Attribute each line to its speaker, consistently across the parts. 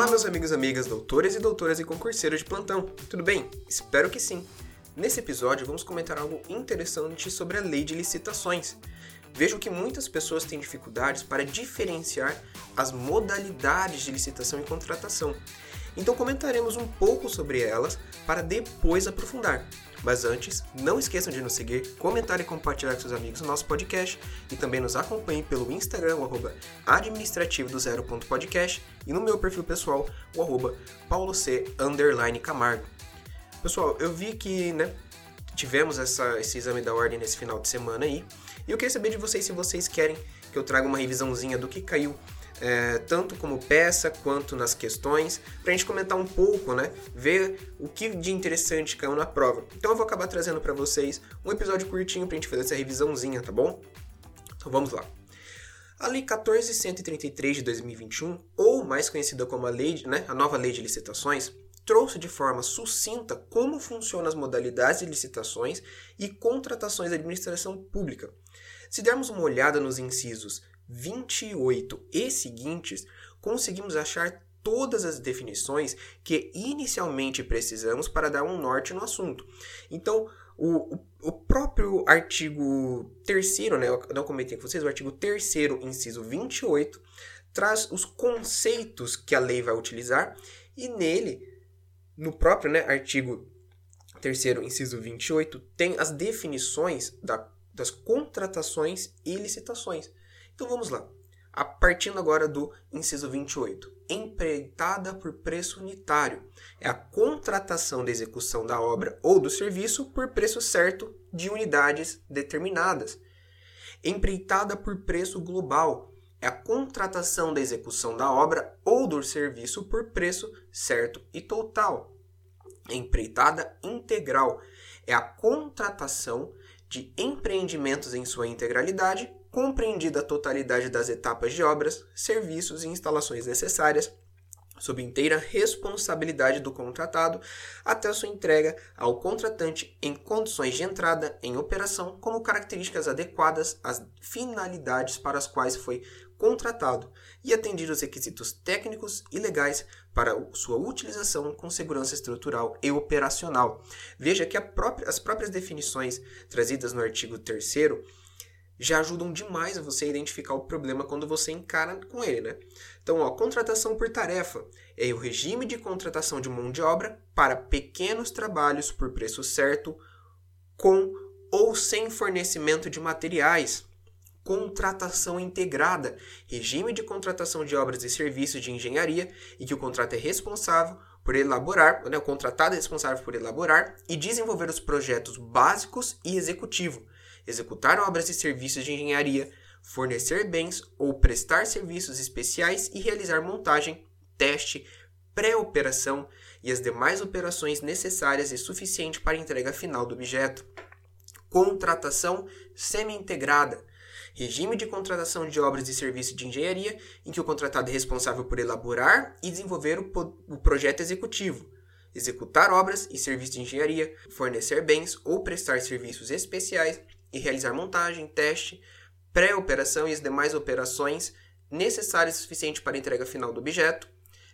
Speaker 1: Olá, meus amigos e amigas, doutores e doutoras e concurseiros de plantão. Tudo bem? Espero que sim. Nesse episódio, vamos comentar algo interessante sobre a lei de licitações. Vejo que muitas pessoas têm dificuldades para diferenciar as modalidades de licitação e contratação. Então comentaremos um pouco sobre elas para depois aprofundar. Mas antes, não esqueçam de nos seguir, comentar e compartilhar com seus amigos o nosso podcast e também nos acompanhem pelo Instagram, o arroba administrativo do zero ponto podcast e no meu perfil pessoal, o arroba. Pessoal, eu vi que, né, tivemos essa, esse exame da ordem nesse final de semana aí e eu queria saber de vocês se vocês querem que eu traga uma revisãozinha do que caiu é, tanto como peça quanto nas questões, para a gente comentar um pouco, né? Ver o que de interessante caiu na prova. Então eu vou acabar trazendo para vocês um episódio curtinho para a gente fazer essa revisãozinha, tá bom? Então vamos lá. A Lei 14.133 de 2021, ou mais conhecida como a, lei, né, a nova Lei de Licitações, trouxe de forma sucinta como funcionam as modalidades de licitações e contratações da administração pública. Se dermos uma olhada nos incisos 28 e seguintes, conseguimos achar todas as definições que inicialmente precisamos para dar um norte no assunto. Então, o, o próprio artigo 3 né, eu não comentei com vocês, o artigo 3 inciso 28, traz os conceitos que a lei vai utilizar e nele, no próprio né, artigo 3 inciso 28, tem as definições da, das contratações e licitações. Então vamos lá. A partindo agora do inciso 28. Empreitada por preço unitário. É a contratação da execução da obra ou do serviço por preço certo de unidades determinadas. Empreitada por preço global. É a contratação da execução da obra ou do serviço por preço certo e total. Empreitada integral. É a contratação de empreendimentos em sua integralidade compreendida a totalidade das etapas de obras, serviços e instalações necessárias, sob inteira responsabilidade do contratado, até sua entrega ao contratante em condições de entrada em operação, como características adequadas às finalidades para as quais foi contratado e atendido os requisitos técnicos e legais para sua utilização com segurança estrutural e operacional. Veja que própria, as próprias definições trazidas no artigo 3 já ajudam demais a você identificar o problema quando você encara com ele, né? Então, ó, contratação por tarefa é o regime de contratação de mão de obra para pequenos trabalhos por preço certo, com ou sem fornecimento de materiais. Contratação integrada, regime de contratação de obras e serviços de engenharia em que o contrato é responsável por elaborar, né, o contratado é responsável por elaborar e desenvolver os projetos básicos e executivo, executar obras e serviços de engenharia, fornecer bens ou prestar serviços especiais e realizar montagem, teste, pré-operação e as demais operações necessárias e suficientes para a entrega final do objeto. Contratação semi-integrada. Regime de contratação de obras e serviços de engenharia em que o contratado é responsável por elaborar e desenvolver o, o projeto executivo, executar obras e serviços de engenharia, fornecer bens ou prestar serviços especiais e realizar montagem, teste, pré-operação e as demais operações necessárias e suficientes para a entrega final do objeto,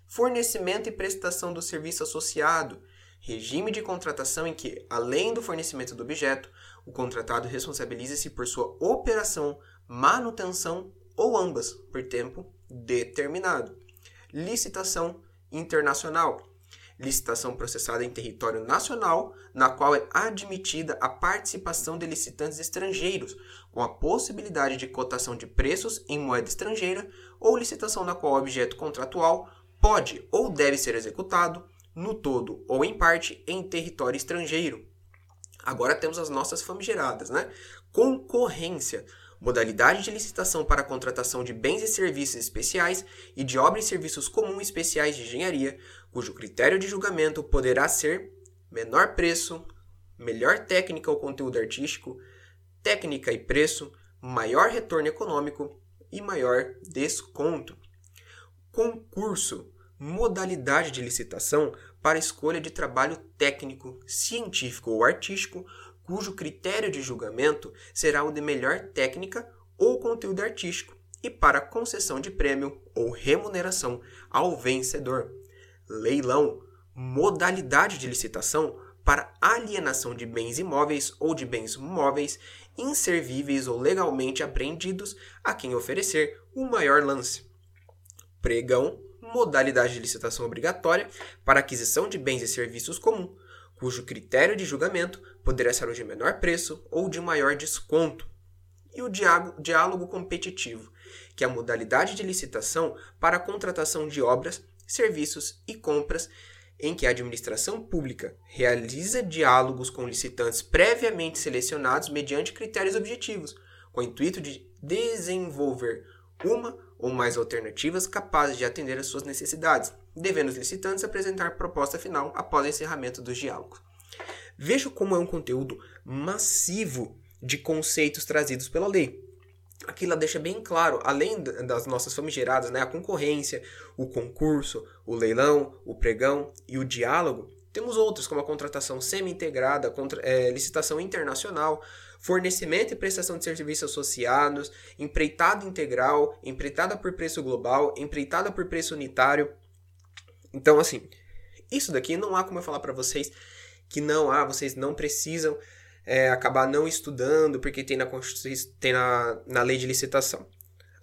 Speaker 1: fornecimento e prestação do serviço associado, regime de contratação em que, além do fornecimento do objeto, o contratado responsabiliza-se por sua operação, manutenção ou ambas por tempo determinado. Licitação internacional licitação processada em território nacional, na qual é admitida a participação de licitantes estrangeiros, com a possibilidade de cotação de preços em moeda estrangeira, ou licitação na qual o objeto contratual pode ou deve ser executado, no todo ou em parte, em território estrangeiro. Agora temos as nossas famigeradas, né? Concorrência modalidade de licitação para a contratação de bens e serviços especiais e de obras e serviços comuns especiais de engenharia, cujo critério de julgamento poderá ser menor preço, melhor técnica ou conteúdo artístico, técnica e preço, maior retorno econômico e maior desconto. Concurso modalidade de licitação para escolha de trabalho técnico, científico ou artístico, cujo critério de julgamento será o de melhor técnica ou conteúdo artístico, e para concessão de prêmio ou remuneração ao vencedor. Leilão, modalidade de licitação para alienação de bens imóveis ou de bens móveis inservíveis ou legalmente apreendidos a quem oferecer o maior lance. Pregão, modalidade de licitação obrigatória para aquisição de bens e serviços comum, cujo critério de julgamento poderá ser o de menor preço ou de maior desconto. E o diálogo competitivo, que é a modalidade de licitação para a contratação de obras, serviços e compras em que a administração pública realiza diálogos com licitantes previamente selecionados mediante critérios objetivos, com o intuito de desenvolver uma ou mais alternativas capazes de atender às suas necessidades, devendo os licitantes apresentar proposta final após o encerramento dos diálogos. Veja como é um conteúdo massivo de conceitos trazidos pela lei. Aqui ela deixa bem claro, além das nossas famigeradas, né, a concorrência, o concurso, o leilão, o pregão e o diálogo, temos outros, como a contratação semi-integrada, é, licitação internacional, fornecimento e prestação de serviços associados, empreitada integral, empreitada por preço global, empreitada por preço unitário. Então, assim, isso daqui não há como eu falar para vocês que não há, vocês não precisam é, acabar não estudando porque tem na, tem na, na lei de licitação.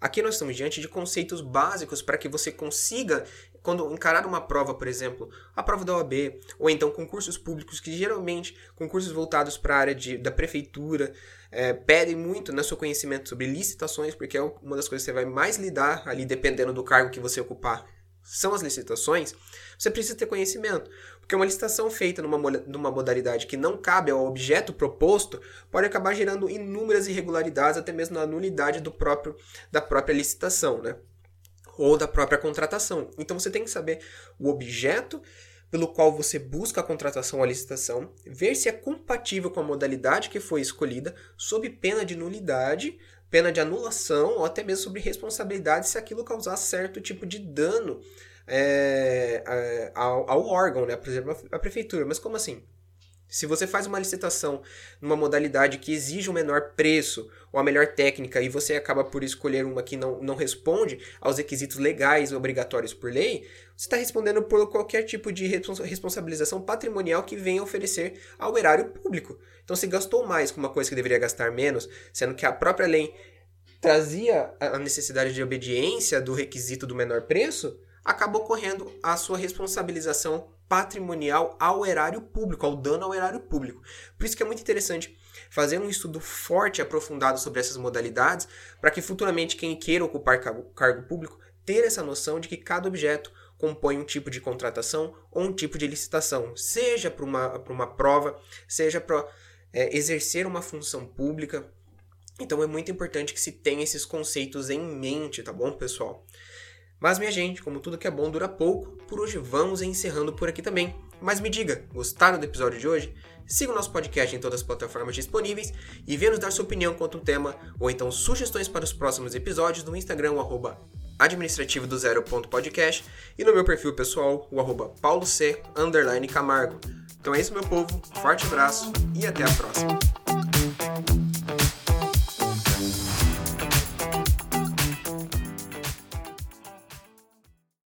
Speaker 1: Aqui nós estamos diante de conceitos básicos para que você consiga, quando encarar uma prova, por exemplo, a prova da OAB, ou então concursos públicos, que geralmente, concursos voltados para a área de, da prefeitura, é, pedem muito no seu conhecimento sobre licitações, porque é uma das coisas que você vai mais lidar ali, dependendo do cargo que você ocupar, são as licitações, você precisa ter conhecimento. Porque uma licitação feita numa, numa modalidade que não cabe ao objeto proposto pode acabar gerando inúmeras irregularidades, até mesmo na nulidade do próprio, da própria licitação, né? Ou da própria contratação. Então você tem que saber o objeto pelo qual você busca a contratação ou a licitação, ver se é compatível com a modalidade que foi escolhida, sob pena de nulidade, pena de anulação ou até mesmo sobre responsabilidade se aquilo causar certo tipo de dano é, ao, ao, órgão, né? por exemplo, a prefeitura. Mas como assim? Se você faz uma licitação numa modalidade que exige um menor preço ou a melhor técnica e você acaba por escolher uma que não, não responde aos requisitos legais obrigatórios por lei, você está respondendo por qualquer tipo de responsabilização patrimonial que venha oferecer ao erário público. Então, se gastou mais com uma coisa que deveria gastar menos, sendo que a própria lei trazia a necessidade de obediência do requisito do menor preço, acaba ocorrendo a sua responsabilização patrimonial ao erário público, ao dano ao erário público. Por isso que é muito interessante fazer um estudo forte e aprofundado sobre essas modalidades, para que futuramente quem queira ocupar cargo, cargo público ter essa noção de que cada objeto compõe um tipo de contratação ou um tipo de licitação, seja para uma, uma prova, seja para é, exercer uma função pública. Então é muito importante que se tenha esses conceitos em mente, tá bom, pessoal? Mas, minha gente, como tudo que é bom dura pouco, por hoje vamos encerrando por aqui também. Mas me diga, gostaram do episódio de hoje? Siga o nosso podcast em todas as plataformas disponíveis e venha nos dar sua opinião quanto ao tema ou então sugestões para os próximos episódios no Instagram, arroba administrativo do zero.podcast e no meu perfil pessoal, o arroba pauloc, underline Camargo. Então é isso, meu povo, forte abraço e até a próxima.